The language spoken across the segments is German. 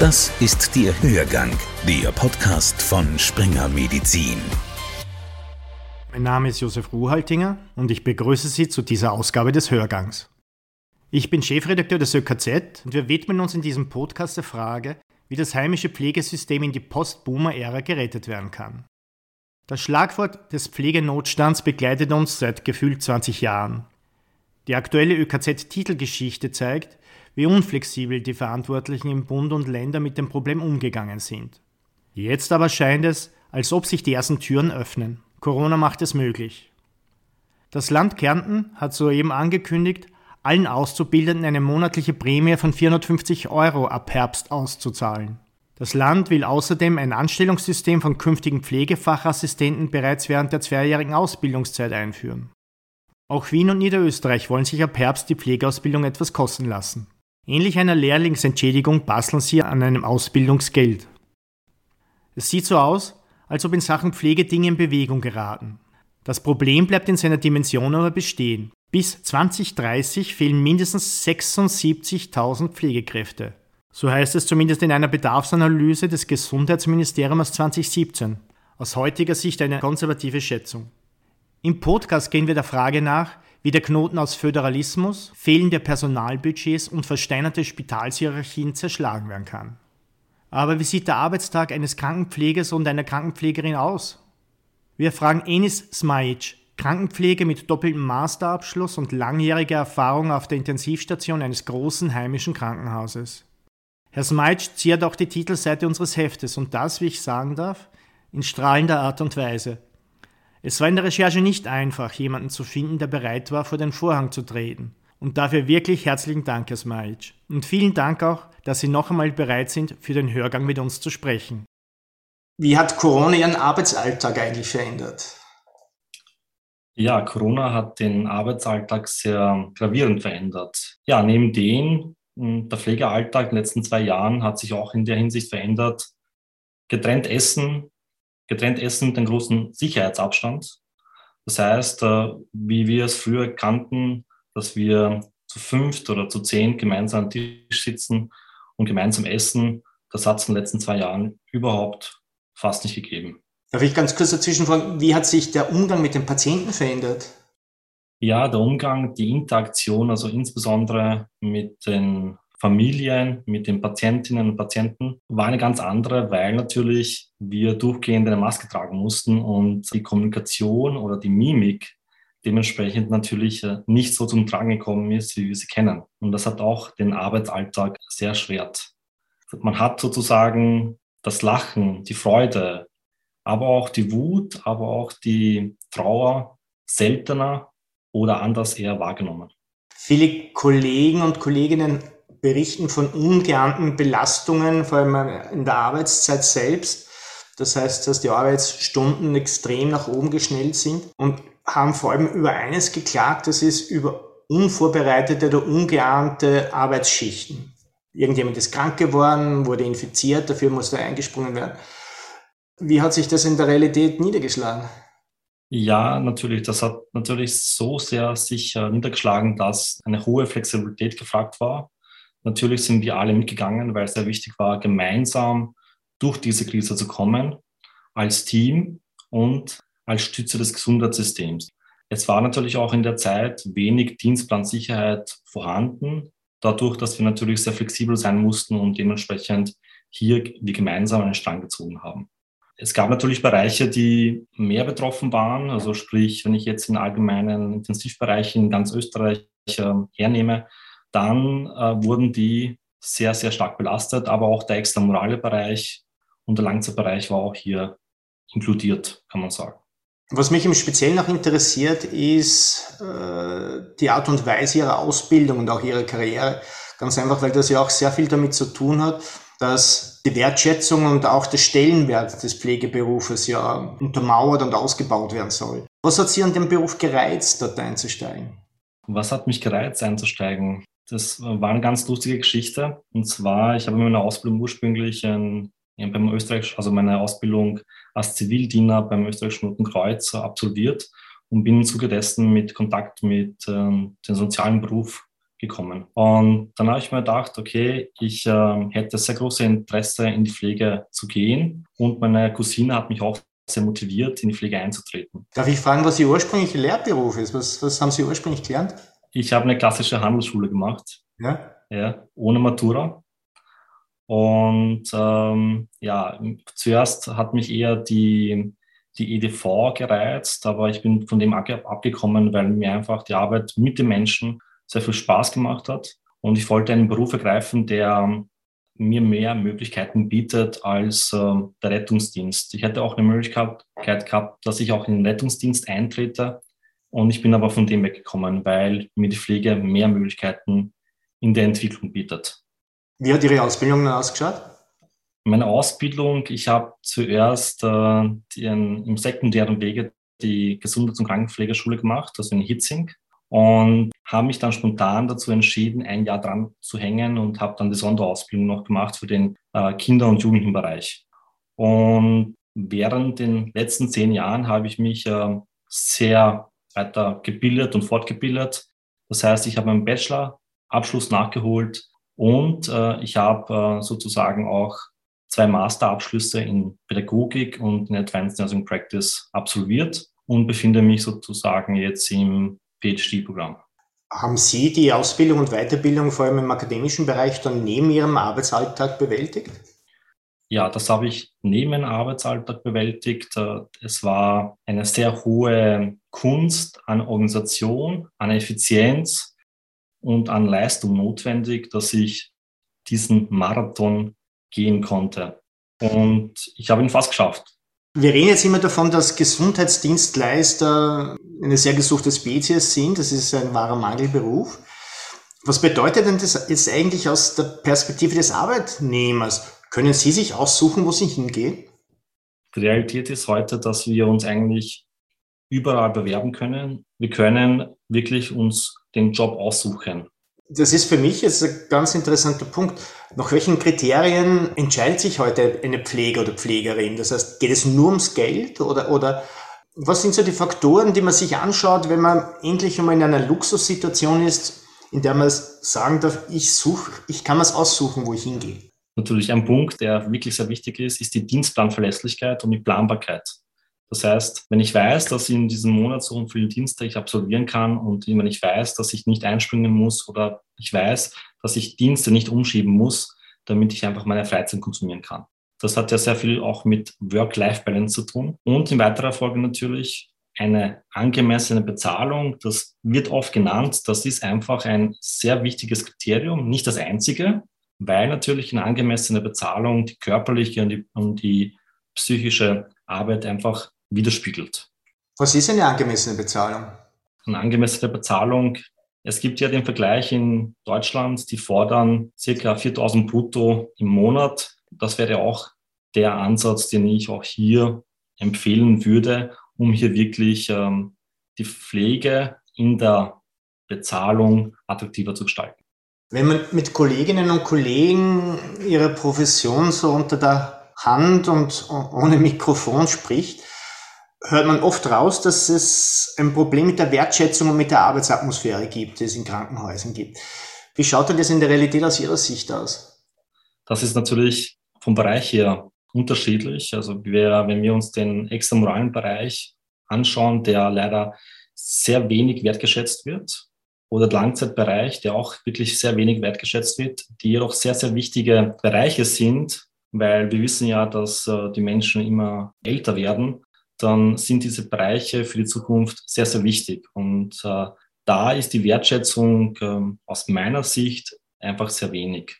Das ist der Hörgang, der Podcast von Springer Medizin. Mein Name ist Josef Ruhaltinger und ich begrüße Sie zu dieser Ausgabe des Hörgangs. Ich bin Chefredakteur des ÖKZ und wir widmen uns in diesem Podcast der Frage, wie das heimische Pflegesystem in die Post-Boomer-Ära gerettet werden kann. Das Schlagwort des Pflegenotstands begleitet uns seit gefühlt 20 Jahren. Die aktuelle ÖKZ-Titelgeschichte zeigt, wie unflexibel die Verantwortlichen im Bund und Länder mit dem Problem umgegangen sind. Jetzt aber scheint es, als ob sich die ersten Türen öffnen. Corona macht es möglich. Das Land Kärnten hat soeben angekündigt, allen Auszubildenden eine monatliche Prämie von 450 Euro ab Herbst auszuzahlen. Das Land will außerdem ein Anstellungssystem von künftigen Pflegefachassistenten bereits während der zweijährigen Ausbildungszeit einführen. Auch Wien und Niederösterreich wollen sich ab Herbst die Pflegeausbildung etwas kosten lassen. Ähnlich einer Lehrlingsentschädigung basteln sie an einem Ausbildungsgeld. Es sieht so aus, als ob in Sachen Pflege Dinge in Bewegung geraten. Das Problem bleibt in seiner Dimension aber bestehen. Bis 2030 fehlen mindestens 76.000 Pflegekräfte. So heißt es zumindest in einer Bedarfsanalyse des Gesundheitsministeriums aus 2017. Aus heutiger Sicht eine konservative Schätzung. Im Podcast gehen wir der Frage nach, wie der Knoten aus Föderalismus, fehlende Personalbudgets und versteinerte Spitalshierarchien zerschlagen werden kann. Aber wie sieht der Arbeitstag eines Krankenpflegers und einer Krankenpflegerin aus? Wir fragen Enis Smajic, Krankenpflege mit doppeltem Masterabschluss und langjähriger Erfahrung auf der Intensivstation eines großen heimischen Krankenhauses. Herr Smajic ziert auch die Titelseite unseres Heftes und das, wie ich sagen darf, in strahlender Art und Weise. Es war in der Recherche nicht einfach, jemanden zu finden, der bereit war, vor den Vorhang zu treten. Und dafür wirklich herzlichen Dank, Herr Smajic. Und vielen Dank auch, dass Sie noch einmal bereit sind, für den Hörgang mit uns zu sprechen. Wie hat Corona Ihren Arbeitsalltag eigentlich verändert? Ja, Corona hat den Arbeitsalltag sehr gravierend verändert. Ja, neben dem, hm, der Pflegealltag in den letzten zwei Jahren hat sich auch in der Hinsicht verändert. Getrennt essen, getrennt essen mit einem großen Sicherheitsabstand. Das heißt, äh, wie wir es früher kannten, dass wir zu fünft oder zu zehn gemeinsam am Tisch sitzen und gemeinsam essen, das hat es in den letzten zwei Jahren überhaupt fast nicht gegeben. Darf ich ganz kurz dazwischen fragen, wie hat sich der Umgang mit den Patienten verändert? Ja, der Umgang, die Interaktion, also insbesondere mit den Familien, mit den Patientinnen und Patienten, war eine ganz andere, weil natürlich wir durchgehend eine Maske tragen mussten und die Kommunikation oder die Mimik dementsprechend natürlich äh, nicht so zum Tragen gekommen ist, wie wir sie kennen. Und das hat auch den Arbeitsalltag sehr schwert. Man hat sozusagen das Lachen, die Freude, aber auch die Wut, aber auch die Trauer seltener oder anders eher wahrgenommen. Viele Kollegen und Kolleginnen berichten von ungeahnten Belastungen, vor allem in der Arbeitszeit selbst. Das heißt, dass die Arbeitsstunden extrem nach oben geschnellt sind und haben vor allem über eines geklagt, das ist über unvorbereitete oder ungeahnte Arbeitsschichten. Irgendjemand ist krank geworden, wurde infiziert, dafür musste eingesprungen werden. Wie hat sich das in der Realität niedergeschlagen? Ja, natürlich. Das hat natürlich so sehr sich niedergeschlagen, dass eine hohe Flexibilität gefragt war. Natürlich sind wir alle mitgegangen, weil es sehr wichtig war, gemeinsam durch diese Krise zu kommen, als Team und als Stütze des Gesundheitssystems. Es war natürlich auch in der Zeit wenig Dienstplansicherheit vorhanden, dadurch, dass wir natürlich sehr flexibel sein mussten und dementsprechend hier wir gemeinsam einen Strang gezogen haben. Es gab natürlich Bereiche, die mehr betroffen waren. Also sprich, wenn ich jetzt in allgemeinen Intensivbereichen in ganz Österreich äh, hernehme, dann äh, wurden die sehr, sehr stark belastet. Aber auch der extramorale Bereich und der Langzeitbereich war auch hier inkludiert, kann man sagen. Was mich im Speziellen noch interessiert, ist äh, die Art und Weise ihrer Ausbildung und auch ihrer Karriere. Ganz einfach, weil das ja auch sehr viel damit zu tun hat, dass die Wertschätzung und auch der Stellenwert des Pflegeberufes ja untermauert und ausgebaut werden soll. Was hat Sie an dem Beruf gereizt, dort einzusteigen? Was hat mich gereizt, einzusteigen? Das war eine ganz lustige Geschichte. Und zwar, ich habe meine Ausbildung ursprünglich in ja, beim Österreich, also meine Ausbildung als Zivildiener beim österreichischen Roten Kreuz absolviert und bin im Zuge dessen mit Kontakt mit ähm, dem sozialen Beruf gekommen. Und dann habe ich mir gedacht, okay, ich äh, hätte sehr große Interesse in die Pflege zu gehen und meine Cousine hat mich auch sehr motiviert, in die Pflege einzutreten. Darf ich fragen, was Ihr ursprünglicher Lehrberuf ist? Was, was haben Sie ursprünglich gelernt? Ich habe eine klassische Handelsschule gemacht. Ja? Ja, ohne Matura. Und ähm, ja, zuerst hat mich eher die, die EDV gereizt, aber ich bin von dem abgekommen, weil mir einfach die Arbeit mit den Menschen sehr viel Spaß gemacht hat. Und ich wollte einen Beruf ergreifen, der mir mehr Möglichkeiten bietet als äh, der Rettungsdienst. Ich hätte auch eine Möglichkeit gehabt, dass ich auch in den Rettungsdienst eintrete. Und ich bin aber von dem weggekommen, weil mir die Pflege mehr Möglichkeiten in der Entwicklung bietet. Wie hat Ihre Ausbildung dann ausgeschaut? Meine Ausbildung, ich habe zuerst äh, den, im sekundären Wege die Gesundheits- und Krankenpflegeschule gemacht, also in Hitzing und habe mich dann spontan dazu entschieden, ein Jahr dran zu hängen und habe dann die Sonderausbildung noch gemacht für den äh, Kinder- und Jugendlichenbereich. Und während den letzten zehn Jahren habe ich mich äh, sehr weiter gebildet und fortgebildet. Das heißt, ich habe meinen Bachelor-Abschluss nachgeholt und äh, ich habe äh, sozusagen auch zwei Masterabschlüsse in Pädagogik und in Advanced Nursing Practice absolviert und befinde mich sozusagen jetzt im PhD-Programm. Haben Sie die Ausbildung und Weiterbildung vor allem im akademischen Bereich dann neben Ihrem Arbeitsalltag bewältigt? Ja, das habe ich neben meinem Arbeitsalltag bewältigt. Äh, es war eine sehr hohe Kunst an Organisation, an Effizienz und an Leistung notwendig, dass ich diesen Marathon gehen konnte. Und ich habe ihn fast geschafft. Wir reden jetzt immer davon, dass Gesundheitsdienstleister eine sehr gesuchte Spezies sind. Das ist ein wahrer Mangelberuf. Was bedeutet denn das jetzt eigentlich aus der Perspektive des Arbeitnehmers? Können Sie sich aussuchen, wo Sie hingehen? Die Realität ist heute, dass wir uns eigentlich überall bewerben können. Wir können wirklich uns den Job aussuchen das ist für mich jetzt ein ganz interessanter Punkt. Nach welchen Kriterien entscheidet sich heute eine Pfleger oder Pflegerin? Das heißt, geht es nur ums Geld oder, oder was sind so die Faktoren, die man sich anschaut, wenn man endlich einmal in einer Luxussituation ist, in der man sagen darf, ich suche, ich kann mir es aussuchen, wo ich hingehe? Natürlich ein Punkt, der wirklich sehr wichtig ist, ist die Dienstplanverlässlichkeit und die Planbarkeit. Das heißt, wenn ich weiß, dass in diesem Monat so und viele Dienste ich absolvieren kann und wenn ich weiß, dass ich nicht einspringen muss oder ich weiß, dass ich Dienste nicht umschieben muss, damit ich einfach meine Freizeit konsumieren kann. Das hat ja sehr viel auch mit Work-Life-Balance zu tun. Und in weiterer Folge natürlich eine angemessene Bezahlung. Das wird oft genannt. Das ist einfach ein sehr wichtiges Kriterium, nicht das einzige, weil natürlich eine angemessene Bezahlung die körperliche und die, und die psychische Arbeit einfach widerspiegelt. Was ist eine angemessene Bezahlung? Eine angemessene Bezahlung. Es gibt ja den Vergleich in Deutschland, die fordern circa 4000 brutto im Monat. Das wäre auch der Ansatz, den ich auch hier empfehlen würde, um hier wirklich ähm, die Pflege in der Bezahlung attraktiver zu gestalten. Wenn man mit Kolleginnen und Kollegen ihrer Profession so unter der Hand und ohne Mikrofon spricht, hört man oft raus, dass es ein Problem mit der Wertschätzung und mit der Arbeitsatmosphäre gibt, die es in Krankenhäusern gibt. Wie schaut denn das in der Realität aus Ihrer Sicht aus? Das ist natürlich vom Bereich her unterschiedlich. Also wir, wenn wir uns den extramoralen Bereich anschauen, der leider sehr wenig wertgeschätzt wird, oder der Langzeitbereich, der auch wirklich sehr wenig wertgeschätzt wird, die jedoch sehr, sehr wichtige Bereiche sind, weil wir wissen ja, dass äh, die Menschen immer älter werden dann sind diese Bereiche für die Zukunft sehr, sehr wichtig. Und äh, da ist die Wertschätzung äh, aus meiner Sicht einfach sehr wenig.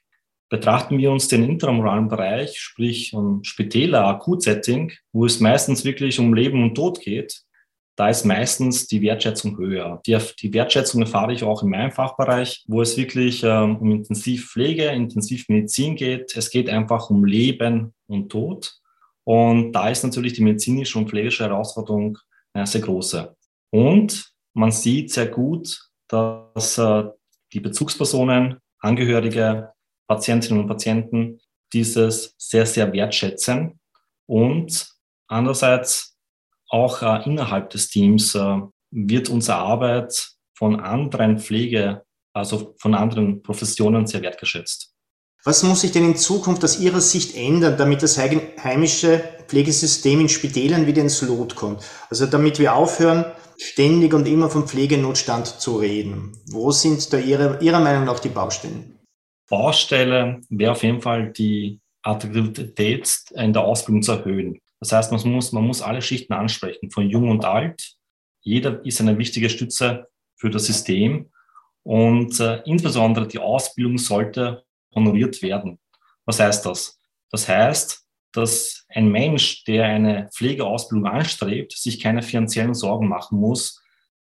Betrachten wir uns den intramoralen Bereich, sprich um Spitäler, Akutsetting, wo es meistens wirklich um Leben und Tod geht, da ist meistens die Wertschätzung höher. Die, die Wertschätzung erfahre ich auch in meinem Fachbereich, wo es wirklich ähm, um Intensivpflege, Intensivmedizin geht. Es geht einfach um Leben und Tod. Und da ist natürlich die medizinische und pflegerische Herausforderung eine sehr große. Und man sieht sehr gut, dass äh, die Bezugspersonen, Angehörige, Patientinnen und Patienten dieses sehr, sehr wertschätzen. Und andererseits auch äh, innerhalb des Teams äh, wird unsere Arbeit von anderen Pflege also von anderen Professionen sehr wertgeschätzt. Was muss sich denn in Zukunft aus Ihrer Sicht ändern, damit das heimische Pflegesystem in Spitälern wieder ins Lot kommt? Also damit wir aufhören, ständig und immer vom Pflegenotstand zu reden. Wo sind da Ihre, Ihrer Meinung nach die Baustellen? Baustelle wäre auf jeden Fall die Attraktivität in der Ausbildung zu erhöhen. Das heißt, man muss, man muss alle Schichten ansprechen, von jung und alt. Jeder ist eine wichtige Stütze für das System und äh, insbesondere die Ausbildung sollte honoriert werden. Was heißt das? Das heißt, dass ein Mensch, der eine Pflegeausbildung anstrebt, sich keine finanziellen Sorgen machen muss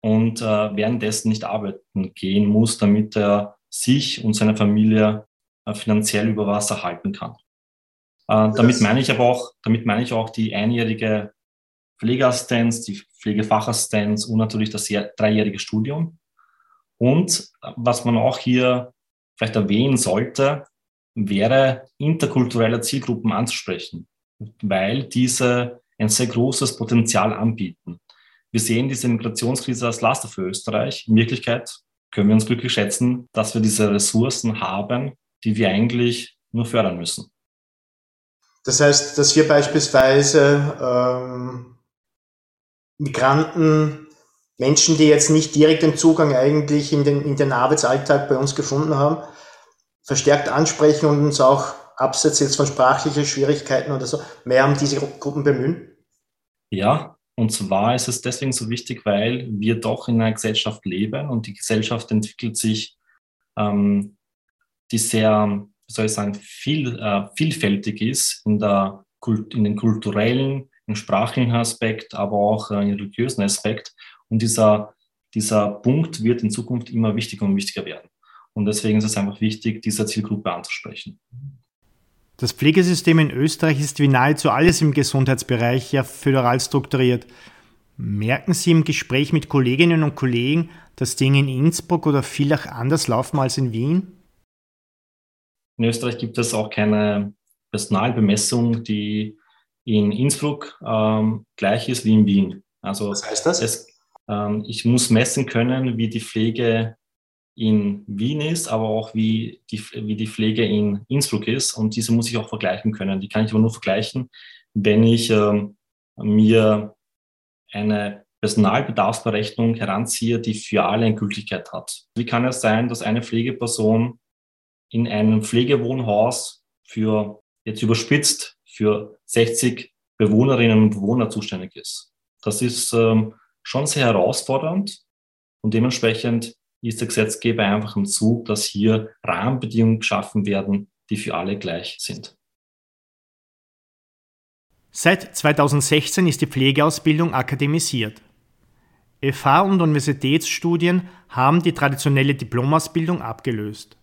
und äh, währenddessen nicht arbeiten gehen muss, damit er sich und seine Familie äh, finanziell über Wasser halten kann. Äh, damit meine ich aber auch, damit meine ich auch die einjährige Pflegeassistenz, die Pflegefachassistenz und natürlich das dreijährige Studium. Und äh, was man auch hier vielleicht erwähnen sollte, wäre interkulturelle Zielgruppen anzusprechen, weil diese ein sehr großes Potenzial anbieten. Wir sehen diese Migrationskrise als Laster für Österreich. In Wirklichkeit können wir uns glücklich schätzen, dass wir diese Ressourcen haben, die wir eigentlich nur fördern müssen. Das heißt, dass wir beispielsweise ähm, Migranten, Menschen, die jetzt nicht direkt den Zugang eigentlich in den, in den Arbeitsalltag bei uns gefunden haben, verstärkt ansprechen und uns auch abseits jetzt von sprachlichen Schwierigkeiten oder so mehr um diese Gruppen bemühen? Ja, und zwar ist es deswegen so wichtig, weil wir doch in einer Gesellschaft leben und die Gesellschaft entwickelt sich, ähm, die sehr soll ich sagen, viel, äh, vielfältig ist in, der, in den kulturellen, im sprachlichen Aspekt, aber auch äh, im religiösen Aspekt. Und dieser, dieser Punkt wird in Zukunft immer wichtiger und wichtiger werden. Und deswegen ist es einfach wichtig, diese Zielgruppe anzusprechen. Das Pflegesystem in Österreich ist wie nahezu alles im Gesundheitsbereich ja föderal strukturiert. Merken Sie im Gespräch mit Kolleginnen und Kollegen, dass Dinge in Innsbruck oder Villach anders laufen als in Wien? In Österreich gibt es auch keine Personalbemessung, die in Innsbruck ähm, gleich ist wie in Wien. Also Was heißt das? Es, ich muss messen können, wie die Pflege in Wien ist, aber auch wie die, wie die Pflege in Innsbruck ist. Und diese muss ich auch vergleichen können. Die kann ich aber nur vergleichen, wenn ich ähm, mir eine Personalbedarfsberechnung heranziehe, die für alle eine Gültigkeit hat. Wie kann es sein, dass eine Pflegeperson in einem Pflegewohnhaus für, jetzt überspitzt, für 60 Bewohnerinnen und Bewohner zuständig ist. Das ist ähm, schon sehr herausfordernd und dementsprechend ist der Gesetzgeber einfach im Zug, dass hier Rahmenbedingungen geschaffen werden, die für alle gleich sind. Seit 2016 ist die Pflegeausbildung akademisiert. FH und Universitätsstudien haben die traditionelle Diplomausbildung abgelöst.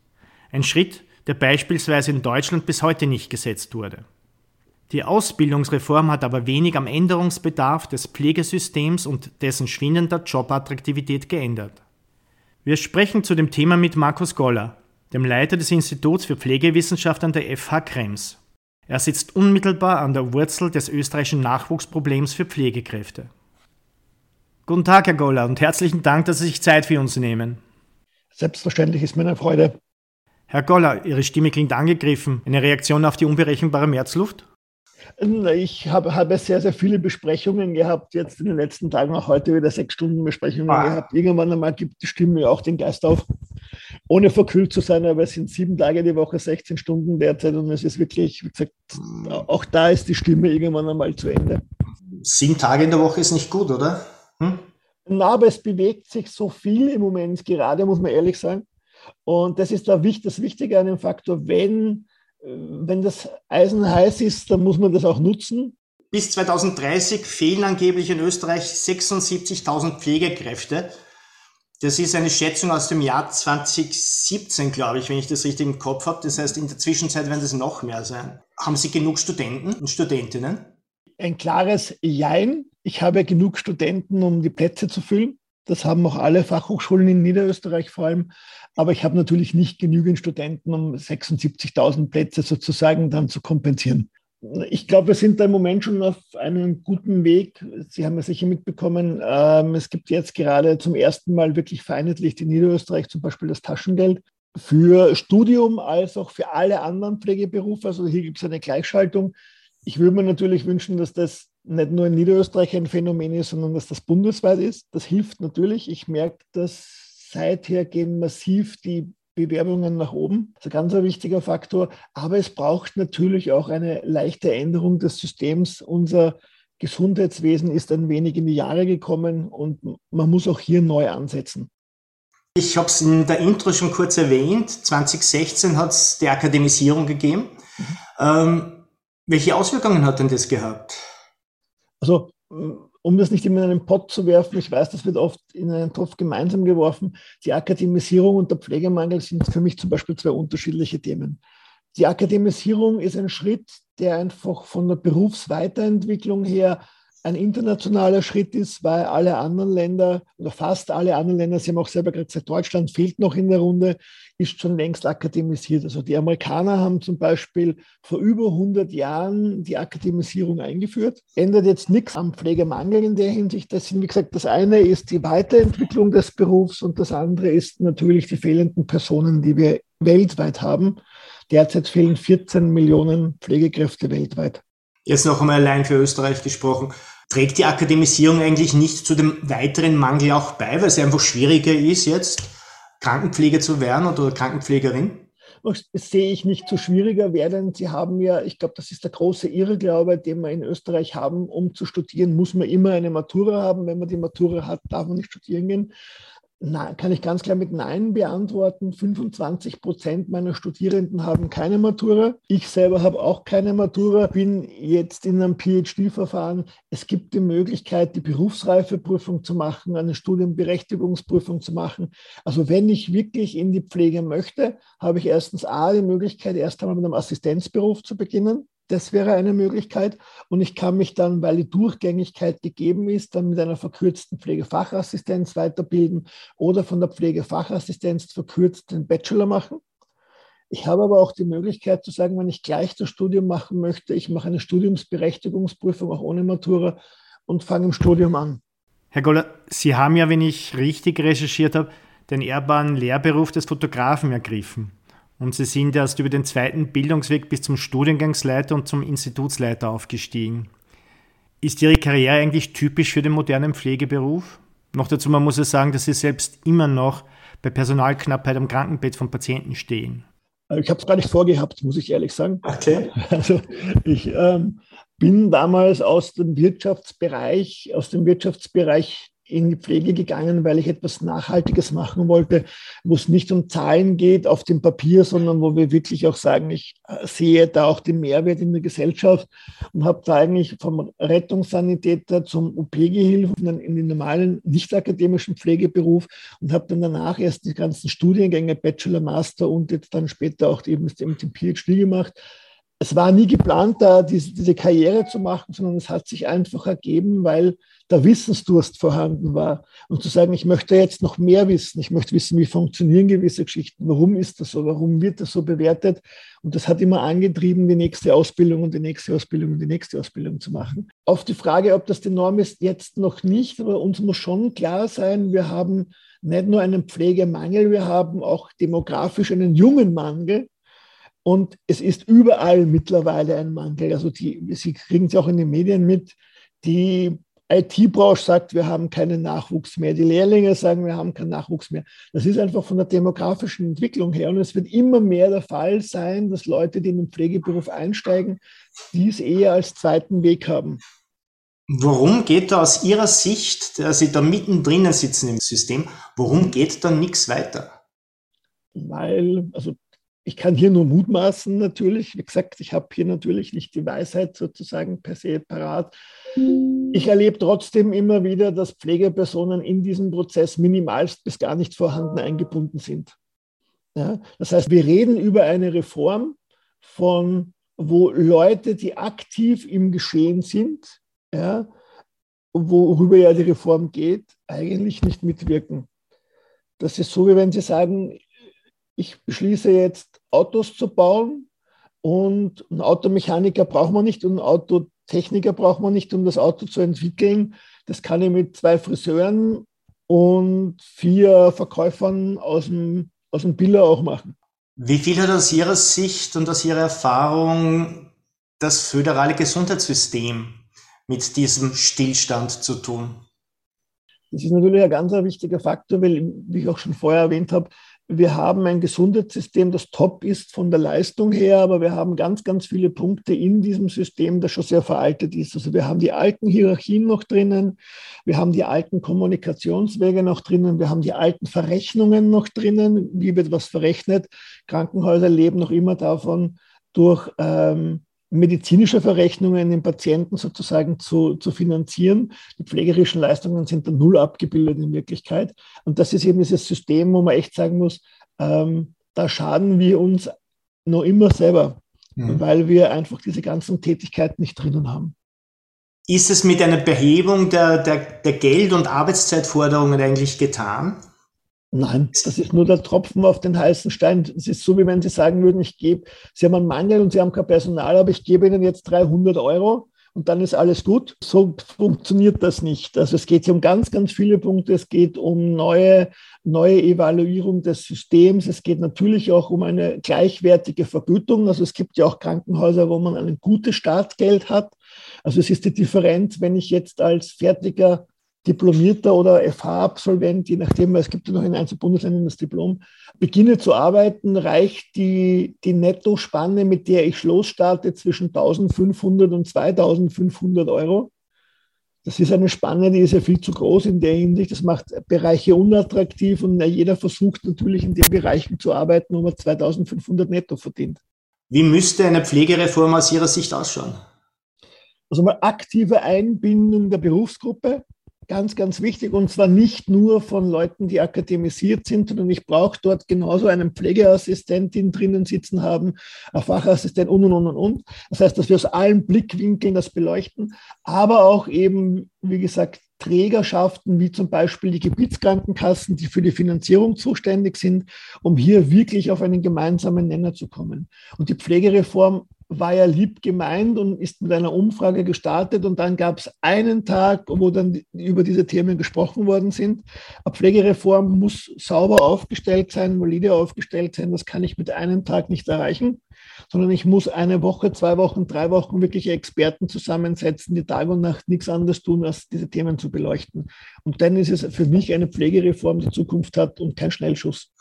Ein Schritt, der beispielsweise in Deutschland bis heute nicht gesetzt wurde. Die Ausbildungsreform hat aber wenig am Änderungsbedarf des Pflegesystems und dessen schwindender Jobattraktivität geändert. Wir sprechen zu dem Thema mit Markus Goller, dem Leiter des Instituts für Pflegewissenschaft an der FH Krems. Er sitzt unmittelbar an der Wurzel des österreichischen Nachwuchsproblems für Pflegekräfte. Guten Tag, Herr Goller, und herzlichen Dank, dass Sie sich Zeit für uns nehmen. Selbstverständlich ist mir eine Freude. Herr Goller, Ihre Stimme klingt angegriffen. Eine Reaktion auf die unberechenbare Märzluft? Ich habe, habe sehr, sehr viele Besprechungen gehabt, jetzt in den letzten Tagen, auch heute wieder sechs Stunden Besprechungen ah. gehabt. Irgendwann einmal gibt die Stimme auch den Geist auf, ohne verkühlt zu sein, aber es sind sieben Tage die Woche, 16 Stunden derzeit und es ist wirklich, wie gesagt, auch da ist die Stimme irgendwann einmal zu Ende. Sieben Tage in der Woche ist nicht gut, oder? Hm? Na, aber es bewegt sich so viel im Moment gerade, muss man ehrlich sagen. Und das ist da das Wichtige an dem Faktor, wenn, wenn das Eisen heiß ist, dann muss man das auch nutzen. Bis 2030 fehlen angeblich in Österreich 76.000 Pflegekräfte. Das ist eine Schätzung aus dem Jahr 2017, glaube ich, wenn ich das richtig im Kopf habe. Das heißt, in der Zwischenzeit werden es noch mehr sein. Haben Sie genug Studenten und Studentinnen? Ein klares Jein. Ich habe genug Studenten, um die Plätze zu füllen. Das haben auch alle Fachhochschulen in Niederösterreich vor allem. Aber ich habe natürlich nicht genügend Studenten, um 76.000 Plätze sozusagen dann zu kompensieren. Ich glaube, wir sind da im Moment schon auf einem guten Weg. Sie haben ja sicher mitbekommen, ähm, es gibt jetzt gerade zum ersten Mal wirklich vereinheitlicht in Niederösterreich zum Beispiel das Taschengeld für Studium als auch für alle anderen Pflegeberufe. Also hier gibt es eine Gleichschaltung. Ich würde mir natürlich wünschen, dass das nicht nur in Niederösterreich ein Phänomen ist, sondern dass das bundesweit ist. Das hilft natürlich. Ich merke, dass seither gehen massiv die Bewerbungen nach oben. Das ist ein ganz wichtiger Faktor. Aber es braucht natürlich auch eine leichte Änderung des Systems. Unser Gesundheitswesen ist ein wenig in die Jahre gekommen und man muss auch hier neu ansetzen. Ich habe es in der Intro schon kurz erwähnt. 2016 hat es die Akademisierung gegeben. Mhm. Ähm, welche Auswirkungen hat denn das gehabt? Also, um das nicht immer in einen Pott zu werfen, ich weiß, das wird oft in einen Topf gemeinsam geworfen. Die Akademisierung und der Pflegemangel sind für mich zum Beispiel zwei unterschiedliche Themen. Die Akademisierung ist ein Schritt, der einfach von der Berufsweiterentwicklung her ein internationaler Schritt ist, weil alle anderen Länder oder fast alle anderen Länder, Sie haben auch selber gerade gesagt, Deutschland fehlt noch in der Runde, ist schon längst akademisiert. Also die Amerikaner haben zum Beispiel vor über 100 Jahren die Akademisierung eingeführt. Ändert jetzt nichts am Pflegemangel in der Hinsicht. Das sind, wie gesagt, das eine ist die Weiterentwicklung des Berufs und das andere ist natürlich die fehlenden Personen, die wir weltweit haben. Derzeit fehlen 14 Millionen Pflegekräfte weltweit. Jetzt noch einmal allein für Österreich gesprochen. Trägt die Akademisierung eigentlich nicht zu dem weiteren Mangel auch bei, weil es einfach schwieriger ist, jetzt Krankenpfleger zu werden oder Krankenpflegerin? Das sehe ich nicht so schwieriger werden. Sie haben ja, ich glaube, das ist der große Irrglaube, den wir in Österreich haben, um zu studieren, muss man immer eine Matura haben. Wenn man die Matura hat, darf man nicht studieren gehen. Nein, kann ich ganz klar mit Nein beantworten. 25 Prozent meiner Studierenden haben keine Matura. Ich selber habe auch keine Matura, bin jetzt in einem PhD-Verfahren. Es gibt die Möglichkeit, die Berufsreifeprüfung zu machen, eine Studienberechtigungsprüfung zu machen. Also wenn ich wirklich in die Pflege möchte, habe ich erstens A, die Möglichkeit, erst einmal mit einem Assistenzberuf zu beginnen. Das wäre eine Möglichkeit. Und ich kann mich dann, weil die Durchgängigkeit gegeben ist, dann mit einer verkürzten Pflegefachassistenz weiterbilden oder von der Pflegefachassistenz verkürzt den Bachelor machen. Ich habe aber auch die Möglichkeit zu sagen, wenn ich gleich das Studium machen möchte, ich mache eine Studiumsberechtigungsprüfung auch ohne Matura und fange im Studium an. Herr Goller, Sie haben ja, wenn ich richtig recherchiert habe, den ehrbaren Lehrberuf des Fotografen ergriffen. Und Sie sind erst über den zweiten Bildungsweg bis zum Studiengangsleiter und zum Institutsleiter aufgestiegen. Ist Ihre Karriere eigentlich typisch für den modernen Pflegeberuf? Noch dazu, man muss ja sagen, dass Sie selbst immer noch bei Personalknappheit am Krankenbett von Patienten stehen. Ich habe es gar nicht vorgehabt, muss ich ehrlich sagen. Okay. Also ich ähm, bin damals aus dem Wirtschaftsbereich, aus dem Wirtschaftsbereich in die Pflege gegangen, weil ich etwas Nachhaltiges machen wollte, wo es nicht um Zahlen geht auf dem Papier, sondern wo wir wirklich auch sagen, ich äh, sehe da auch den Mehrwert in der Gesellschaft und habe da eigentlich vom Rettungssanitäter zum OP-Gehilfen in den normalen, nicht akademischen Pflegeberuf und habe dann danach erst die ganzen Studiengänge, Bachelor, Master und jetzt dann später auch eben den PhD gemacht es war nie geplant, da diese, diese, Karriere zu machen, sondern es hat sich einfach ergeben, weil der Wissensdurst vorhanden war. Und zu sagen, ich möchte jetzt noch mehr wissen, ich möchte wissen, wie funktionieren gewisse Geschichten, warum ist das so, warum wird das so bewertet. Und das hat immer angetrieben, die nächste Ausbildung und die nächste Ausbildung und die nächste Ausbildung zu machen. Auf die Frage, ob das die Norm ist, jetzt noch nicht, aber uns muss schon klar sein, wir haben nicht nur einen Pflegemangel, wir haben auch demografisch einen jungen Mangel. Und es ist überall mittlerweile ein Mangel. Also die, Sie kriegen es auch in den Medien mit. Die IT-Branche sagt, wir haben keinen Nachwuchs mehr. Die Lehrlinge sagen, wir haben keinen Nachwuchs mehr. Das ist einfach von der demografischen Entwicklung her. Und es wird immer mehr der Fall sein, dass Leute, die in den Pflegeberuf einsteigen, dies eher als zweiten Weg haben. Warum geht da aus Ihrer Sicht, dass Sie da mittendrin sitzen im System, warum geht da nichts weiter? Weil, also ich kann hier nur mutmaßen natürlich. Wie gesagt, ich habe hier natürlich nicht die Weisheit sozusagen per se parat. Ich erlebe trotzdem immer wieder, dass Pflegepersonen in diesem Prozess minimalst bis gar nicht vorhanden eingebunden sind. Ja, das heißt, wir reden über eine Reform von, wo Leute, die aktiv im Geschehen sind, ja, worüber ja die Reform geht, eigentlich nicht mitwirken. Das ist so, wie wenn Sie sagen, ich beschließe jetzt Autos zu bauen, Und einen Automechaniker braucht man nicht und einen Autotechniker braucht man nicht, um das Auto zu entwickeln. Das kann ich mit zwei Friseuren und vier Verkäufern aus dem, aus dem Biller auch machen. Wie viel hat aus Ihrer Sicht und aus Ihrer Erfahrung das föderale Gesundheitssystem mit diesem Stillstand zu tun? Das ist natürlich ein ganz wichtiger Faktor, weil, wie ich auch schon vorher erwähnt habe, wir haben ein Gesundheitssystem, das top ist von der Leistung her, aber wir haben ganz, ganz viele Punkte in diesem System, das schon sehr veraltet ist. Also wir haben die alten Hierarchien noch drinnen, wir haben die alten Kommunikationswege noch drinnen, wir haben die alten Verrechnungen noch drinnen, wie wird was verrechnet. Krankenhäuser leben noch immer davon, durch ähm, medizinische Verrechnungen den Patienten sozusagen zu, zu finanzieren. Die pflegerischen Leistungen sind dann null abgebildet in Wirklichkeit. Und das ist eben dieses System, wo man echt sagen muss, ähm, da schaden wir uns noch immer selber, mhm. weil wir einfach diese ganzen Tätigkeiten nicht drinnen haben. Ist es mit einer Behebung der, der, der Geld- und Arbeitszeitforderungen eigentlich getan? Nein, das ist nur der Tropfen auf den heißen Stein. Es ist so, wie wenn Sie sagen würden, ich gebe, Sie haben einen Mangel und Sie haben kein Personal, aber ich gebe Ihnen jetzt 300 Euro und dann ist alles gut. So funktioniert das nicht. Also es geht hier um ganz, ganz viele Punkte. Es geht um neue, neue Evaluierung des Systems. Es geht natürlich auch um eine gleichwertige Vergütung. Also es gibt ja auch Krankenhäuser, wo man ein gutes Startgeld hat. Also es ist die Differenz, wenn ich jetzt als fertiger Diplomierter oder FH-Absolvent, je nachdem, es gibt ja noch in einzelnen Bundesländern das Diplom, beginne zu arbeiten, reicht die, die Nettospanne, mit der ich losstarte, zwischen 1500 und 2500 Euro. Das ist eine Spanne, die ist ja viel zu groß in der Hinsicht. Das macht Bereiche unattraktiv und jeder versucht natürlich in den Bereichen zu arbeiten, wo man 2500 netto verdient. Wie müsste eine Pflegereform aus Ihrer Sicht ausschauen? Also mal aktive Einbindung der Berufsgruppe, ganz, ganz wichtig und zwar nicht nur von Leuten, die akademisiert sind, sondern ich brauche dort genauso einen Pflegeassistentin drinnen sitzen haben, ein Fachassistent und, und, und, und. Das heißt, dass wir aus allen Blickwinkeln das beleuchten, aber auch eben, wie gesagt, Trägerschaften wie zum Beispiel die Gebietskrankenkassen, die für die Finanzierung zuständig sind, um hier wirklich auf einen gemeinsamen Nenner zu kommen. Und die Pflegereform war ja lieb gemeint und ist mit einer Umfrage gestartet und dann gab es einen Tag, wo dann über diese Themen gesprochen worden sind. Eine Pflegereform muss sauber aufgestellt sein, valide aufgestellt sein. Das kann ich mit einem Tag nicht erreichen, sondern ich muss eine Woche, zwei Wochen, drei Wochen wirklich Experten zusammensetzen, die Tag und Nacht nichts anderes tun, als diese Themen zu beleuchten. Und dann ist es für mich eine Pflegereform, die Zukunft hat und kein Schnellschuss.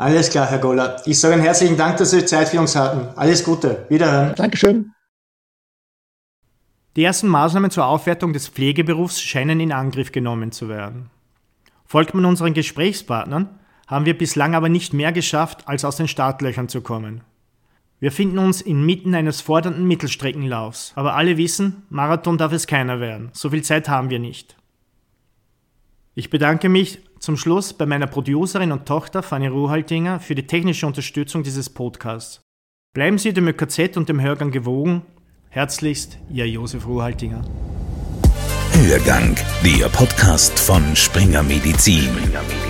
Alles klar, Herr Goller. Ich sage einen herzlichen Dank, dass Sie Zeit für uns hatten. Alles Gute. Wiederhören. Dankeschön. Die ersten Maßnahmen zur Aufwertung des Pflegeberufs scheinen in Angriff genommen zu werden. Folgt man unseren Gesprächspartnern, haben wir bislang aber nicht mehr geschafft, als aus den Startlöchern zu kommen. Wir finden uns inmitten eines fordernden Mittelstreckenlaufs, aber alle wissen, Marathon darf es keiner werden. So viel Zeit haben wir nicht. Ich bedanke mich zum Schluss bei meiner Producerin und Tochter Fanny Ruhaltinger für die technische Unterstützung dieses Podcasts. Bleiben Sie dem ÖKZ und dem Hörgang gewogen. Herzlichst, Ihr Josef Ruhaltinger. Hörgang, der Podcast von Springer Medizin. Springer Medizin.